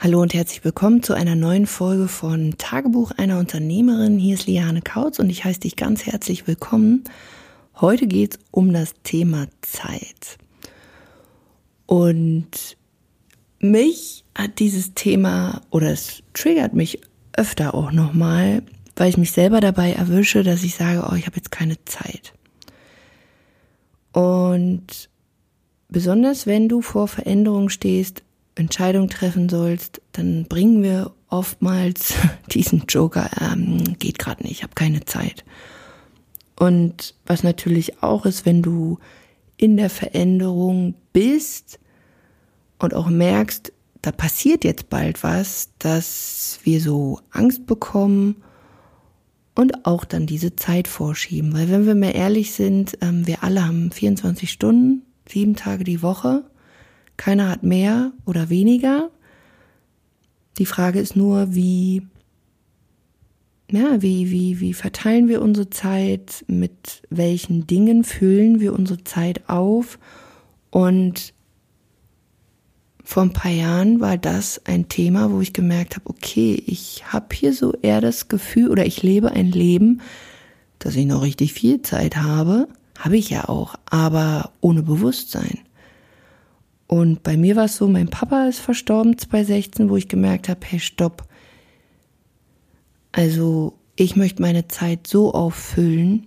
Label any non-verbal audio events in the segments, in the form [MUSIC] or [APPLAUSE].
Hallo und herzlich willkommen zu einer neuen Folge von Tagebuch einer Unternehmerin. Hier ist Liane Kautz und ich heiße dich ganz herzlich willkommen. Heute geht es um das Thema Zeit. Und mich hat dieses Thema oder es triggert mich öfter auch nochmal, weil ich mich selber dabei erwische, dass ich sage, oh, ich habe jetzt keine Zeit. Und besonders wenn du vor Veränderungen stehst, Entscheidung treffen sollst, dann bringen wir oftmals [LAUGHS] diesen Joker, ähm, geht gerade nicht, ich habe keine Zeit. Und was natürlich auch ist, wenn du in der Veränderung bist und auch merkst, da passiert jetzt bald was, dass wir so Angst bekommen und auch dann diese Zeit vorschieben. Weil wenn wir mal ehrlich sind, ähm, wir alle haben 24 Stunden, sieben Tage die Woche keiner hat mehr oder weniger. Die Frage ist nur, wie, ja, wie, wie, wie verteilen wir unsere Zeit, mit welchen Dingen füllen wir unsere Zeit auf und vor ein paar Jahren war das ein Thema, wo ich gemerkt habe, okay, ich habe hier so eher das Gefühl oder ich lebe ein Leben, dass ich noch richtig viel Zeit habe, habe ich ja auch, aber ohne Bewusstsein. Und bei mir war es so, mein Papa ist verstorben 2016, wo ich gemerkt habe, hey, stopp. Also ich möchte meine Zeit so auffüllen,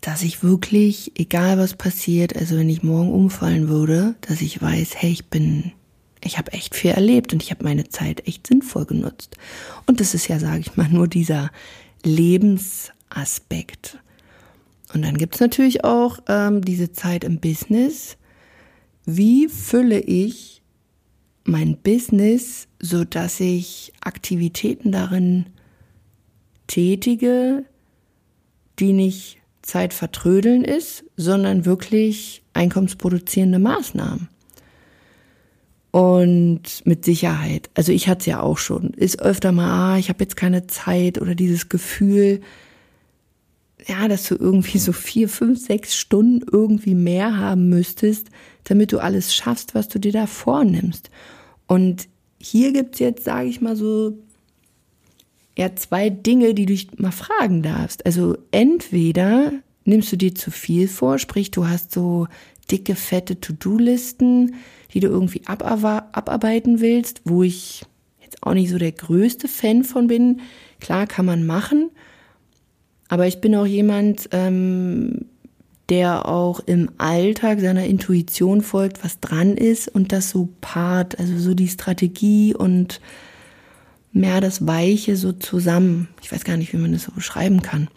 dass ich wirklich, egal was passiert, also wenn ich morgen umfallen würde, dass ich weiß, hey, ich bin, ich habe echt viel erlebt und ich habe meine Zeit echt sinnvoll genutzt. Und das ist ja, sage ich mal, [LAUGHS] nur dieser Lebensaspekt. Und dann gibt's natürlich auch ähm, diese Zeit im Business, wie fülle ich mein Business, so dass ich Aktivitäten darin tätige, die nicht Zeit vertrödeln ist, sondern wirklich einkommensproduzierende Maßnahmen. Und mit Sicherheit, also ich hatte es ja auch schon, ist öfter mal, ah, ich habe jetzt keine Zeit oder dieses Gefühl, ja, dass du irgendwie so vier, fünf, sechs Stunden irgendwie mehr haben müsstest, damit du alles schaffst, was du dir da vornimmst. Und hier gibt's jetzt, sage ich mal so, ja, zwei Dinge, die du dich mal fragen darfst. Also entweder nimmst du dir zu viel vor, sprich, du hast so dicke, fette To-Do-Listen, die du irgendwie abarbeiten willst, wo ich jetzt auch nicht so der größte Fan von bin. Klar kann man machen, aber ich bin auch jemand, ähm, der auch im Alltag seiner Intuition folgt, was dran ist und das so part, also so die Strategie und mehr das Weiche so zusammen. Ich weiß gar nicht, wie man das so beschreiben kann.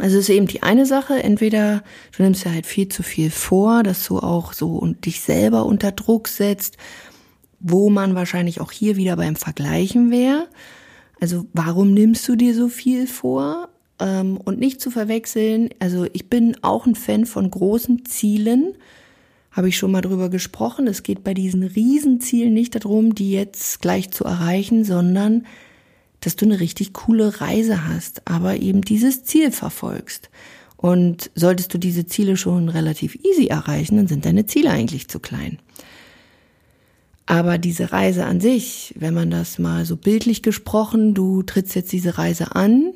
Also es ist eben die eine Sache, entweder du nimmst ja halt viel zu viel vor, dass du auch so und dich selber unter Druck setzt, wo man wahrscheinlich auch hier wieder beim Vergleichen wäre. Also warum nimmst du dir so viel vor? Ähm, und nicht zu verwechseln, also ich bin auch ein Fan von großen Zielen, habe ich schon mal drüber gesprochen. Es geht bei diesen Riesenzielen nicht darum, die jetzt gleich zu erreichen, sondern dass du eine richtig coole Reise hast, aber eben dieses Ziel verfolgst. Und solltest du diese Ziele schon relativ easy erreichen, dann sind deine Ziele eigentlich zu klein. Aber diese Reise an sich, wenn man das mal so bildlich gesprochen, du trittst jetzt diese Reise an,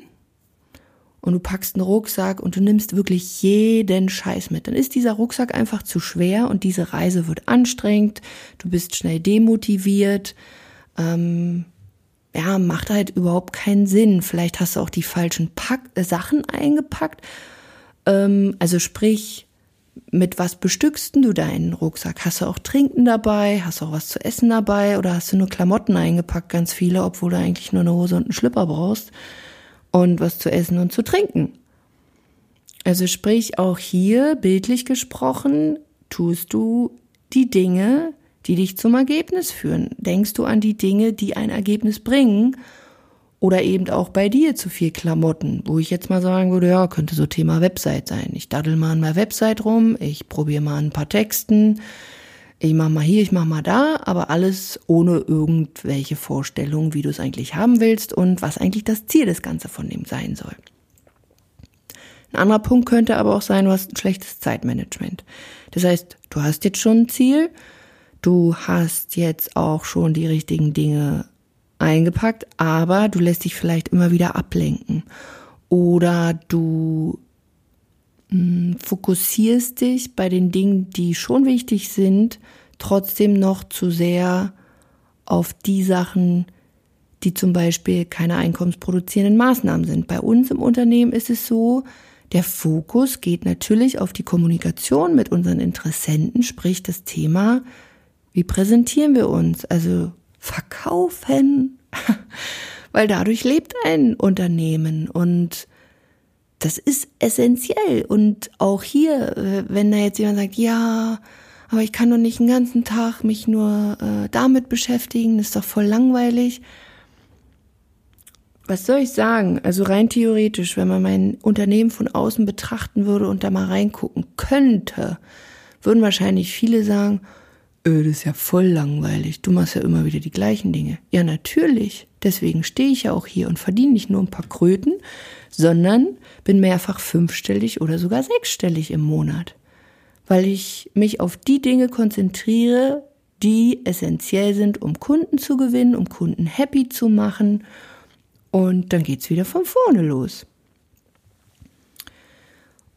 und du packst einen Rucksack und du nimmst wirklich jeden Scheiß mit, dann ist dieser Rucksack einfach zu schwer und diese Reise wird anstrengend, du bist schnell demotiviert, ähm, ja, macht halt überhaupt keinen Sinn. Vielleicht hast du auch die falschen Pack äh, Sachen eingepackt. Ähm, also sprich, mit was bestückst du deinen Rucksack? Hast du auch Trinken dabei? Hast du auch was zu essen dabei? Oder hast du nur Klamotten eingepackt, ganz viele, obwohl du eigentlich nur eine Hose und einen Schlipper brauchst? Und was zu essen und zu trinken. Also sprich auch hier bildlich gesprochen, tust du die Dinge, die dich zum Ergebnis führen. Denkst du an die Dinge, die ein Ergebnis bringen oder eben auch bei dir zu viel Klamotten, wo ich jetzt mal sagen würde, ja, könnte so Thema Website sein. Ich daddel mal an meiner Website rum, ich probiere mal ein paar Texten, ich mach mal hier, ich mach mal da, aber alles ohne irgendwelche Vorstellungen, wie du es eigentlich haben willst und was eigentlich das Ziel des Ganzen von dem sein soll. Ein anderer Punkt könnte aber auch sein, du hast ein schlechtes Zeitmanagement. Das heißt, du hast jetzt schon ein Ziel, Du hast jetzt auch schon die richtigen Dinge eingepackt, aber du lässt dich vielleicht immer wieder ablenken. Oder du fokussierst dich bei den Dingen, die schon wichtig sind, trotzdem noch zu sehr auf die Sachen, die zum Beispiel keine einkommensproduzierenden Maßnahmen sind. Bei uns im Unternehmen ist es so, der Fokus geht natürlich auf die Kommunikation mit unseren Interessenten, sprich das Thema, wie präsentieren wir uns? Also verkaufen, [LAUGHS] weil dadurch lebt ein Unternehmen und das ist essentiell. Und auch hier, äh, wenn da jetzt jemand sagt, ja, aber ich kann doch nicht den ganzen Tag mich nur äh, damit beschäftigen, das ist doch voll langweilig was soll ich sagen? Also rein theoretisch, wenn man mein Unternehmen von außen betrachten würde und da mal reingucken könnte, würden wahrscheinlich viele sagen, öh, das ist ja voll langweilig. Du machst ja immer wieder die gleichen Dinge. Ja, natürlich. Deswegen stehe ich ja auch hier und verdiene nicht nur ein paar Kröten, sondern bin mehrfach fünfstellig oder sogar sechsstellig im Monat. Weil ich mich auf die Dinge konzentriere, die essentiell sind, um Kunden zu gewinnen, um Kunden happy zu machen und dann geht's wieder von vorne los.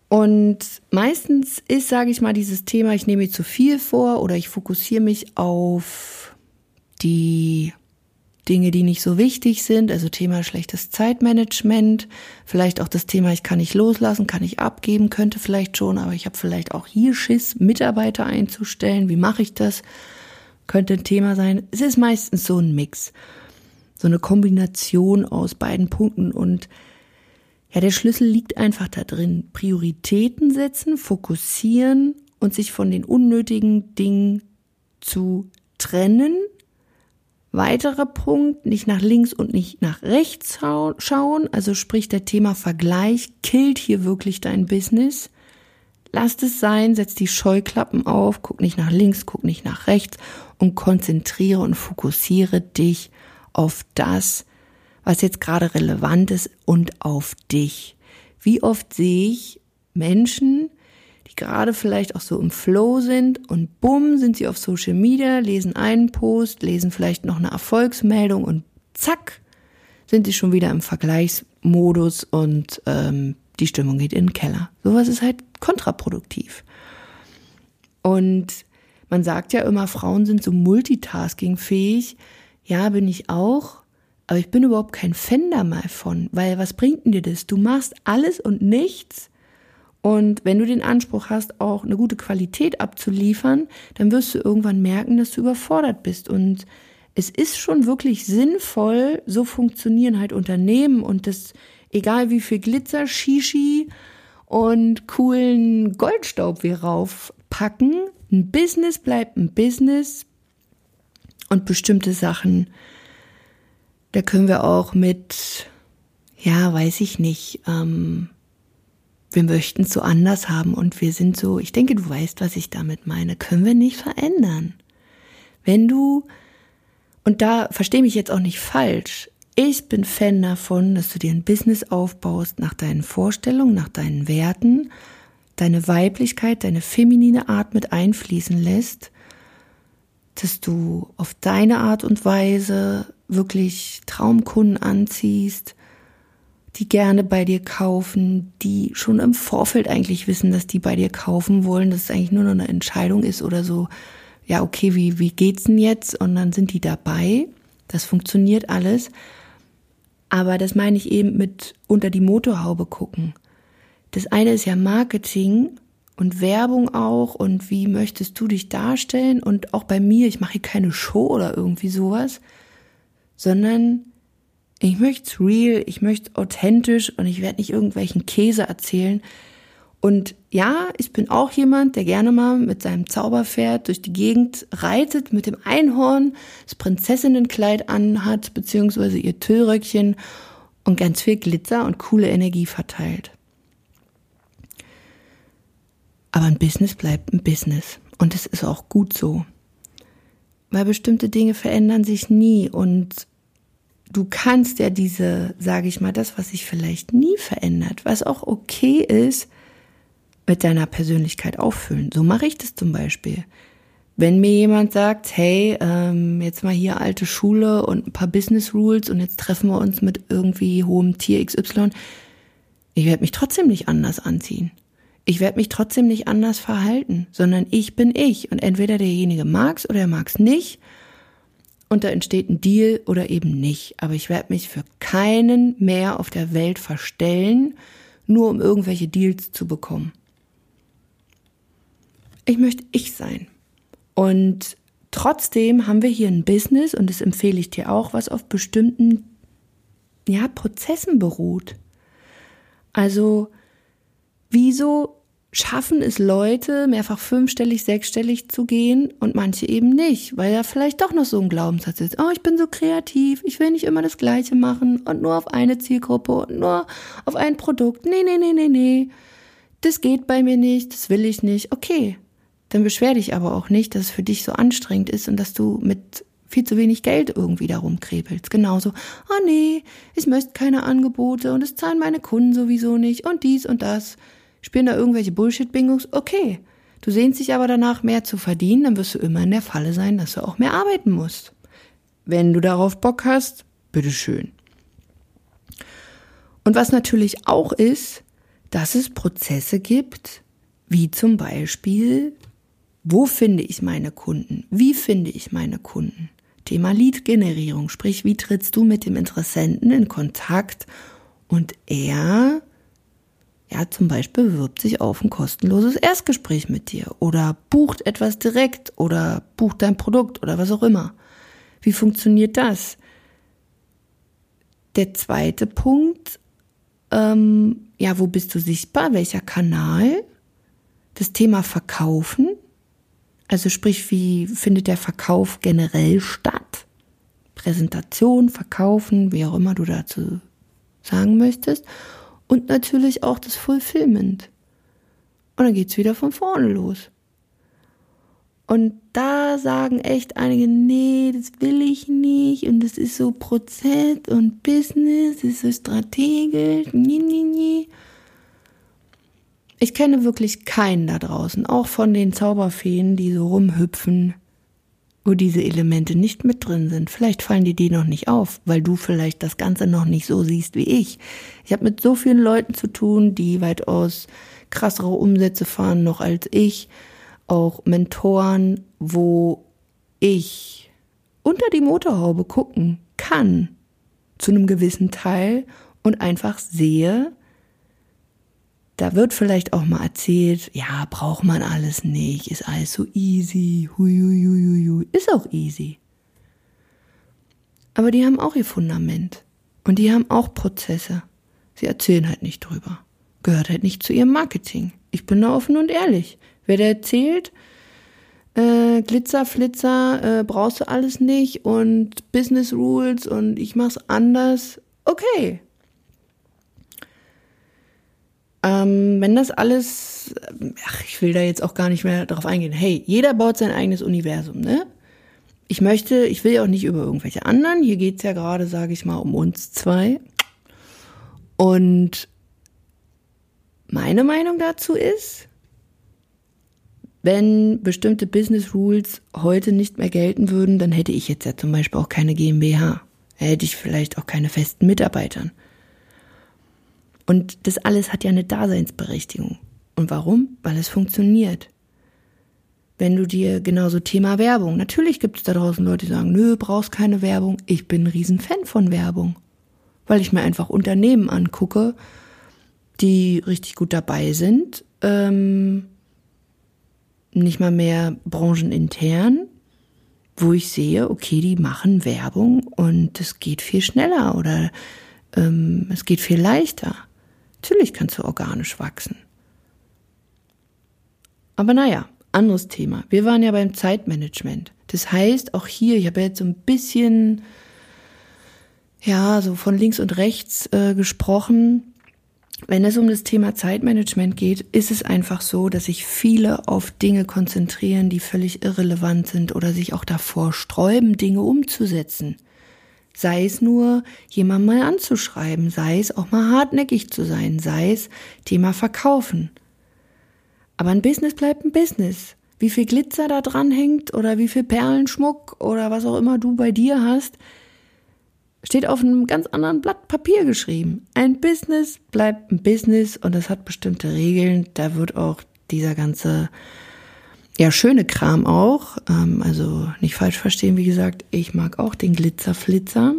Und meistens ist, sage ich mal, dieses Thema, ich nehme mir zu viel vor oder ich fokussiere mich auf die Dinge, die nicht so wichtig sind, also Thema schlechtes Zeitmanagement, vielleicht auch das Thema, ich kann nicht loslassen, kann ich abgeben, könnte vielleicht schon, aber ich habe vielleicht auch hier Schiss, Mitarbeiter einzustellen. Wie mache ich das? Könnte ein Thema sein. Es ist meistens so ein Mix so eine Kombination aus beiden Punkten und ja, der Schlüssel liegt einfach da drin. Prioritäten setzen, fokussieren und sich von den unnötigen Dingen zu trennen. Weiterer Punkt, nicht nach links und nicht nach rechts schauen, also sprich der Thema Vergleich killt hier wirklich dein Business. Lass es sein, setz die Scheuklappen auf, guck nicht nach links, guck nicht nach rechts und konzentriere und fokussiere dich auf das, was jetzt gerade relevant ist und auf dich. Wie oft sehe ich Menschen, die gerade vielleicht auch so im Flow sind und bumm sind sie auf Social Media, lesen einen Post, lesen vielleicht noch eine Erfolgsmeldung und zack sind sie schon wieder im Vergleichsmodus und ähm, die Stimmung geht in den Keller. Sowas ist halt kontraproduktiv. Und man sagt ja immer, Frauen sind so multitaskingfähig. Ja, bin ich auch, aber ich bin überhaupt kein Fan da mal von, weil was bringt denn dir das? Du machst alles und nichts und wenn du den Anspruch hast, auch eine gute Qualität abzuliefern, dann wirst du irgendwann merken, dass du überfordert bist. Und es ist schon wirklich sinnvoll, so funktionieren halt Unternehmen und das, egal wie viel Glitzer, Shishi und coolen Goldstaub wir raufpacken, ein Business bleibt ein Business, und bestimmte Sachen, da können wir auch mit, ja, weiß ich nicht, ähm, wir möchten es so anders haben und wir sind so, ich denke, du weißt, was ich damit meine, können wir nicht verändern. Wenn du, und da verstehe mich jetzt auch nicht falsch, ich bin Fan davon, dass du dir ein Business aufbaust nach deinen Vorstellungen, nach deinen Werten, deine Weiblichkeit, deine feminine Art mit einfließen lässt dass du auf deine Art und Weise wirklich Traumkunden anziehst, die gerne bei dir kaufen, die schon im Vorfeld eigentlich wissen, dass die bei dir kaufen wollen, dass es eigentlich nur noch eine Entscheidung ist oder so, ja, okay, wie, wie geht's denn jetzt? Und dann sind die dabei. Das funktioniert alles. Aber das meine ich eben mit unter die Motorhaube gucken. Das eine ist ja Marketing und Werbung auch und wie möchtest du dich darstellen und auch bei mir, ich mache hier keine Show oder irgendwie sowas, sondern ich möchte es real, ich möchte authentisch und ich werde nicht irgendwelchen Käse erzählen. Und ja, ich bin auch jemand, der gerne mal mit seinem Zauberpferd durch die Gegend reitet, mit dem Einhorn, das Prinzessinnenkleid anhat, beziehungsweise ihr Tüllröckchen und ganz viel Glitzer und coole Energie verteilt. Aber ein Business bleibt ein Business. Und es ist auch gut so. Weil bestimmte Dinge verändern sich nie und du kannst ja diese, sage ich mal, das, was sich vielleicht nie verändert, was auch okay ist, mit deiner Persönlichkeit auffüllen. So mache ich das zum Beispiel. Wenn mir jemand sagt, hey, ähm, jetzt mal hier alte Schule und ein paar Business Rules und jetzt treffen wir uns mit irgendwie hohem Tier XY, ich werde mich trotzdem nicht anders anziehen. Ich werde mich trotzdem nicht anders verhalten, sondern ich bin ich. Und entweder derjenige mag's oder er mag's nicht. Und da entsteht ein Deal oder eben nicht. Aber ich werde mich für keinen mehr auf der Welt verstellen, nur um irgendwelche Deals zu bekommen. Ich möchte ich sein. Und trotzdem haben wir hier ein Business, und das empfehle ich dir auch, was auf bestimmten ja, Prozessen beruht. Also, wieso schaffen es Leute, mehrfach fünfstellig, sechsstellig zu gehen und manche eben nicht, weil da vielleicht doch noch so ein Glaubenssatz ist. Oh, ich bin so kreativ, ich will nicht immer das Gleiche machen und nur auf eine Zielgruppe und nur auf ein Produkt. Nee, nee, nee, nee, nee. Das geht bei mir nicht, das will ich nicht. Okay, dann beschwer dich aber auch nicht, dass es für dich so anstrengend ist und dass du mit viel zu wenig Geld irgendwie darum krebelst. Genauso, oh nee, ich möchte keine Angebote und es zahlen meine Kunden sowieso nicht und dies und das. Spielen da irgendwelche Bullshit-Bingos? Okay. Du sehnst dich aber danach, mehr zu verdienen, dann wirst du immer in der Falle sein, dass du auch mehr arbeiten musst. Wenn du darauf Bock hast, bitteschön. Und was natürlich auch ist, dass es Prozesse gibt, wie zum Beispiel, wo finde ich meine Kunden? Wie finde ich meine Kunden? Thema Lead-Generierung, sprich, wie trittst du mit dem Interessenten in Kontakt und er, ja, zum Beispiel bewirbt sich auf ein kostenloses Erstgespräch mit dir oder bucht etwas direkt oder bucht dein Produkt oder was auch immer. Wie funktioniert das? Der zweite Punkt, ähm, ja, wo bist du sichtbar? Welcher Kanal? Das Thema Verkaufen. Also sprich, wie findet der Verkauf generell statt? Präsentation, Verkaufen, wie auch immer du dazu sagen möchtest. Und natürlich auch das Fulfillment. Und dann geht's wieder von vorne los. Und da sagen echt einige, nee, das will ich nicht. Und das ist so Prozess und Business, das ist so strategisch. Nie, nie, nie. Ich kenne wirklich keinen da draußen, auch von den Zauberfeen, die so rumhüpfen, wo diese Elemente nicht mit drin sind. Vielleicht fallen die dir noch nicht auf, weil du vielleicht das Ganze noch nicht so siehst wie ich. Ich habe mit so vielen Leuten zu tun, die weitaus krassere Umsätze fahren noch als ich. Auch Mentoren, wo ich unter die Motorhaube gucken kann, zu einem gewissen Teil und einfach sehe, da wird vielleicht auch mal erzählt, ja, braucht man alles nicht, ist alles so easy, hui, ist auch easy. Aber die haben auch ihr Fundament und die haben auch Prozesse. Sie erzählen halt nicht drüber. Gehört halt nicht zu ihrem Marketing. Ich bin da offen und ehrlich. Wer da erzählt, äh, Glitzer, Flitzer, äh, brauchst du alles nicht und Business Rules und ich mach's anders, okay, ähm, wenn das alles, ach, ich will da jetzt auch gar nicht mehr drauf eingehen. Hey, jeder baut sein eigenes Universum, ne? Ich möchte, ich will ja auch nicht über irgendwelche anderen. Hier geht's ja gerade, sage ich mal, um uns zwei. Und meine Meinung dazu ist, wenn bestimmte Business Rules heute nicht mehr gelten würden, dann hätte ich jetzt ja zum Beispiel auch keine GmbH. Hätte ich vielleicht auch keine festen Mitarbeitern. Und das alles hat ja eine Daseinsberechtigung. Und warum? Weil es funktioniert. Wenn du dir genauso Thema Werbung, natürlich gibt es da draußen Leute, die sagen, nö, brauchst keine Werbung. Ich bin ein Riesenfan von Werbung. Weil ich mir einfach Unternehmen angucke, die richtig gut dabei sind, ähm, nicht mal mehr branchenintern, wo ich sehe, okay, die machen Werbung und es geht viel schneller oder ähm, es geht viel leichter. Natürlich kannst du organisch wachsen. Aber naja, anderes Thema. Wir waren ja beim Zeitmanagement. Das heißt, auch hier, ich habe jetzt so ein bisschen, ja, so von links und rechts äh, gesprochen. Wenn es um das Thema Zeitmanagement geht, ist es einfach so, dass sich viele auf Dinge konzentrieren, die völlig irrelevant sind oder sich auch davor sträuben, Dinge umzusetzen. Sei es nur, jemand mal anzuschreiben, sei es auch mal hartnäckig zu sein, sei es Thema Verkaufen. Aber ein Business bleibt ein Business. wie viel Glitzer da dran hängt oder wie viel Perlenschmuck oder was auch immer du bei dir hast, steht auf einem ganz anderen Blatt Papier geschrieben. Ein Business bleibt ein Business und es hat bestimmte Regeln. Da wird auch dieser ganze ja, schöne Kram auch. Ähm, also nicht falsch verstehen, wie gesagt, ich mag auch den Glitzerflitzer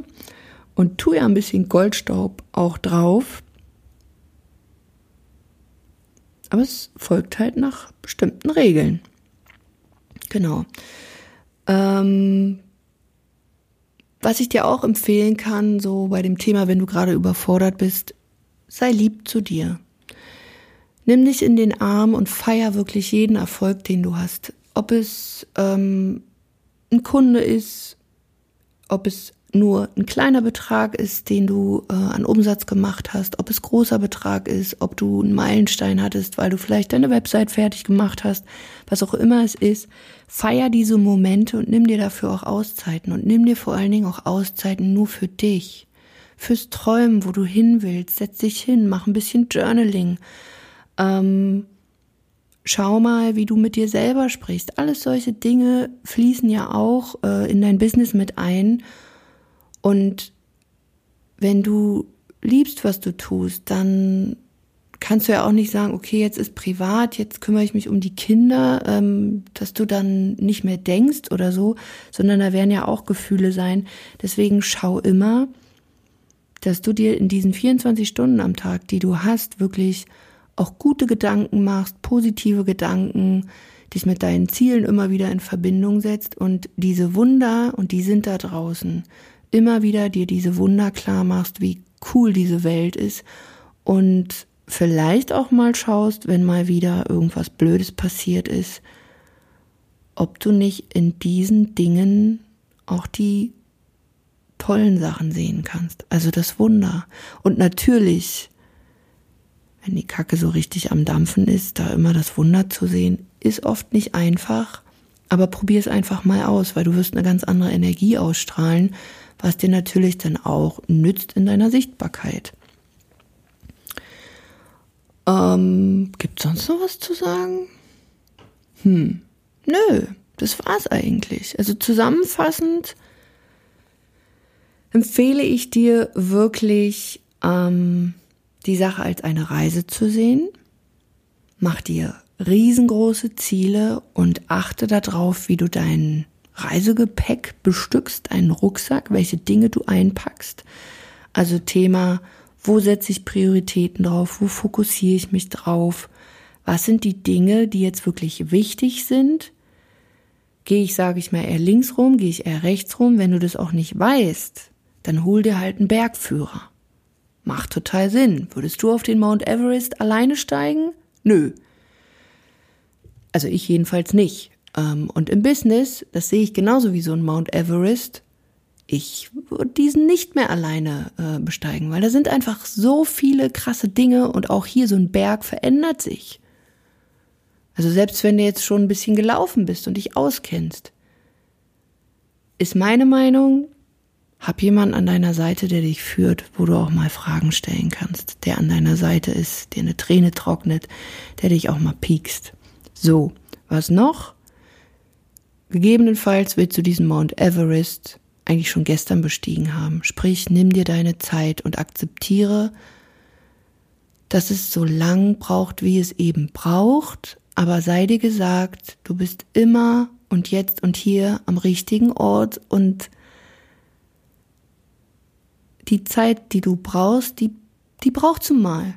und tue ja ein bisschen Goldstaub auch drauf. Aber es folgt halt nach bestimmten Regeln. Genau. Ähm, was ich dir auch empfehlen kann, so bei dem Thema, wenn du gerade überfordert bist, sei lieb zu dir. Nimm dich in den Arm und feier wirklich jeden Erfolg, den du hast. Ob es ähm, ein Kunde ist, ob es nur ein kleiner Betrag ist, den du äh, an Umsatz gemacht hast, ob es großer Betrag ist, ob du einen Meilenstein hattest, weil du vielleicht deine Website fertig gemacht hast, was auch immer es ist, feier diese Momente und nimm dir dafür auch Auszeiten und nimm dir vor allen Dingen auch Auszeiten nur für dich, fürs Träumen, wo du hin willst, setz dich hin, mach ein bisschen Journaling, ähm, schau mal, wie du mit dir selber sprichst. Alles solche Dinge fließen ja auch äh, in dein Business mit ein. Und wenn du liebst, was du tust, dann kannst du ja auch nicht sagen, okay, jetzt ist privat, jetzt kümmere ich mich um die Kinder, ähm, dass du dann nicht mehr denkst oder so, sondern da werden ja auch Gefühle sein. Deswegen schau immer, dass du dir in diesen 24 Stunden am Tag, die du hast, wirklich auch gute Gedanken machst, positive Gedanken, dich mit deinen Zielen immer wieder in Verbindung setzt und diese Wunder, und die sind da draußen, immer wieder dir diese Wunder klar machst, wie cool diese Welt ist und vielleicht auch mal schaust, wenn mal wieder irgendwas Blödes passiert ist, ob du nicht in diesen Dingen auch die tollen Sachen sehen kannst, also das Wunder. Und natürlich wenn die Kacke so richtig am Dampfen ist, da immer das Wunder zu sehen, ist oft nicht einfach. Aber probier es einfach mal aus, weil du wirst eine ganz andere Energie ausstrahlen, was dir natürlich dann auch nützt in deiner Sichtbarkeit. Ähm, gibt sonst noch was zu sagen? Hm, nö, das war's eigentlich. Also zusammenfassend empfehle ich dir wirklich, ähm, die Sache als eine Reise zu sehen. Mach dir riesengroße Ziele und achte darauf, wie du dein Reisegepäck bestückst, deinen Rucksack, welche Dinge du einpackst. Also Thema, wo setze ich Prioritäten drauf, wo fokussiere ich mich drauf, was sind die Dinge, die jetzt wirklich wichtig sind. Gehe ich, sage ich mal, eher links rum, gehe ich eher rechts rum. Wenn du das auch nicht weißt, dann hol dir halt einen Bergführer. Macht total Sinn. Würdest du auf den Mount Everest alleine steigen? Nö. Also ich jedenfalls nicht. Ähm, und im Business, das sehe ich genauso wie so ein Mount Everest, ich würde diesen nicht mehr alleine äh, besteigen, weil da sind einfach so viele krasse Dinge und auch hier so ein Berg verändert sich. Also selbst wenn du jetzt schon ein bisschen gelaufen bist und dich auskennst, ist meine Meinung, hab jemanden an deiner Seite, der dich führt, wo du auch mal Fragen stellen kannst, der an deiner Seite ist, der eine Träne trocknet, der dich auch mal piekst. So, was noch? Gegebenenfalls willst du diesen Mount Everest eigentlich schon gestern bestiegen haben. Sprich, nimm dir deine Zeit und akzeptiere, dass es so lang braucht, wie es eben braucht, aber sei dir gesagt, du bist immer und jetzt und hier am richtigen Ort und die Zeit, die du brauchst, die, die braucht du mal.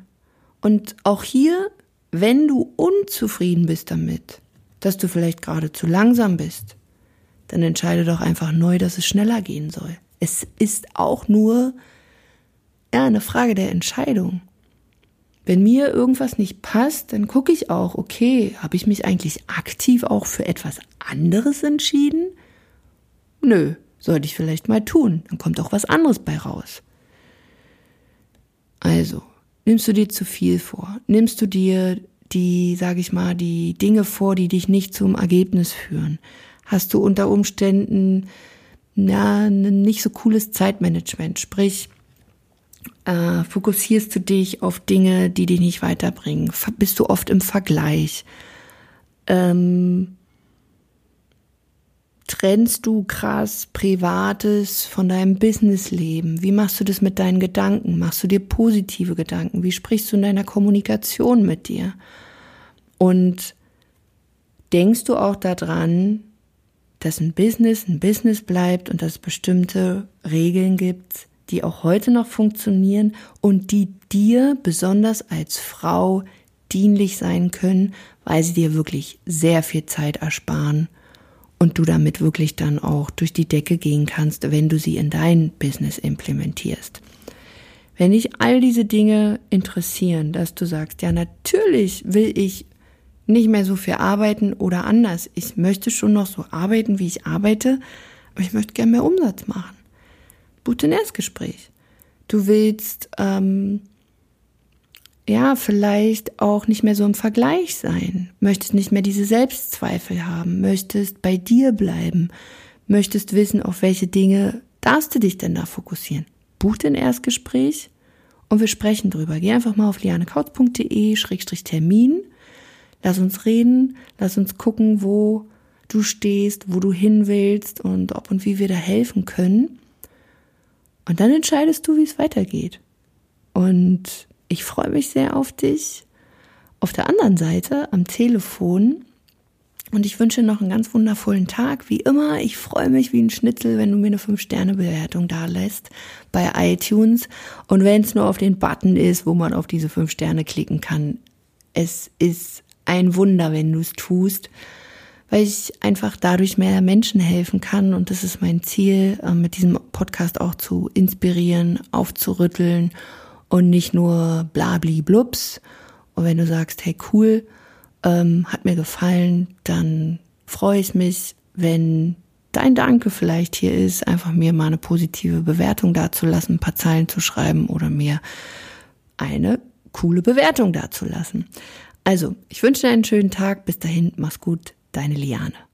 Und auch hier, wenn du unzufrieden bist damit, dass du vielleicht gerade zu langsam bist, dann entscheide doch einfach neu, dass es schneller gehen soll. Es ist auch nur ja, eine Frage der Entscheidung. Wenn mir irgendwas nicht passt, dann gucke ich auch, okay, habe ich mich eigentlich aktiv auch für etwas anderes entschieden? Nö, sollte ich vielleicht mal tun. Dann kommt auch was anderes bei raus. Also, nimmst du dir zu viel vor? Nimmst du dir die, sage ich mal, die Dinge vor, die dich nicht zum Ergebnis führen? Hast du unter Umständen na, ein nicht so cooles Zeitmanagement? Sprich, äh, fokussierst du dich auf Dinge, die dich nicht weiterbringen? Bist du oft im Vergleich? Ähm, trennst du krass Privates von deinem Businessleben? Wie machst du das mit deinen Gedanken? Machst du dir positive Gedanken? Wie sprichst du in deiner Kommunikation mit dir? Und denkst du auch daran, dass ein Business ein Business bleibt und dass es bestimmte Regeln gibt, die auch heute noch funktionieren und die dir besonders als Frau dienlich sein können, weil sie dir wirklich sehr viel Zeit ersparen und du damit wirklich dann auch durch die Decke gehen kannst, wenn du sie in dein Business implementierst. Wenn dich all diese Dinge interessieren, dass du sagst, ja, natürlich will ich nicht mehr so viel arbeiten oder anders. Ich möchte schon noch so arbeiten, wie ich arbeite, aber ich möchte gerne mehr Umsatz machen. Buch ein Erstgespräch. Du willst ähm, ja, vielleicht auch nicht mehr so im Vergleich sein, möchtest nicht mehr diese Selbstzweifel haben, möchtest bei dir bleiben, möchtest wissen, auf welche Dinge darfst du dich denn da fokussieren. Buch den Erstgespräch und wir sprechen drüber. Geh einfach mal auf lianekautz.de-termin. Lass uns reden, lass uns gucken, wo du stehst, wo du hin willst und ob und wie wir da helfen können. Und dann entscheidest du, wie es weitergeht. Und ich freue mich sehr auf dich. Auf der anderen Seite am Telefon. Und ich wünsche noch einen ganz wundervollen Tag. Wie immer, ich freue mich wie ein Schnitzel, wenn du mir eine 5-Sterne-Bewertung da lässt bei iTunes. Und wenn es nur auf den Button ist, wo man auf diese 5 Sterne klicken kann. Es ist ein Wunder, wenn du es tust, weil ich einfach dadurch mehr Menschen helfen kann. Und das ist mein Ziel, äh, mit diesem Podcast auch zu inspirieren, aufzurütteln und nicht nur blabli blups. Und wenn du sagst, hey cool, ähm, hat mir gefallen, dann freue ich mich, wenn dein Danke vielleicht hier ist, einfach mir mal eine positive Bewertung dazulassen, ein paar Zeilen zu schreiben oder mir eine coole Bewertung dazulassen. Also, ich wünsche dir einen schönen Tag. Bis dahin, mach's gut, deine Liane.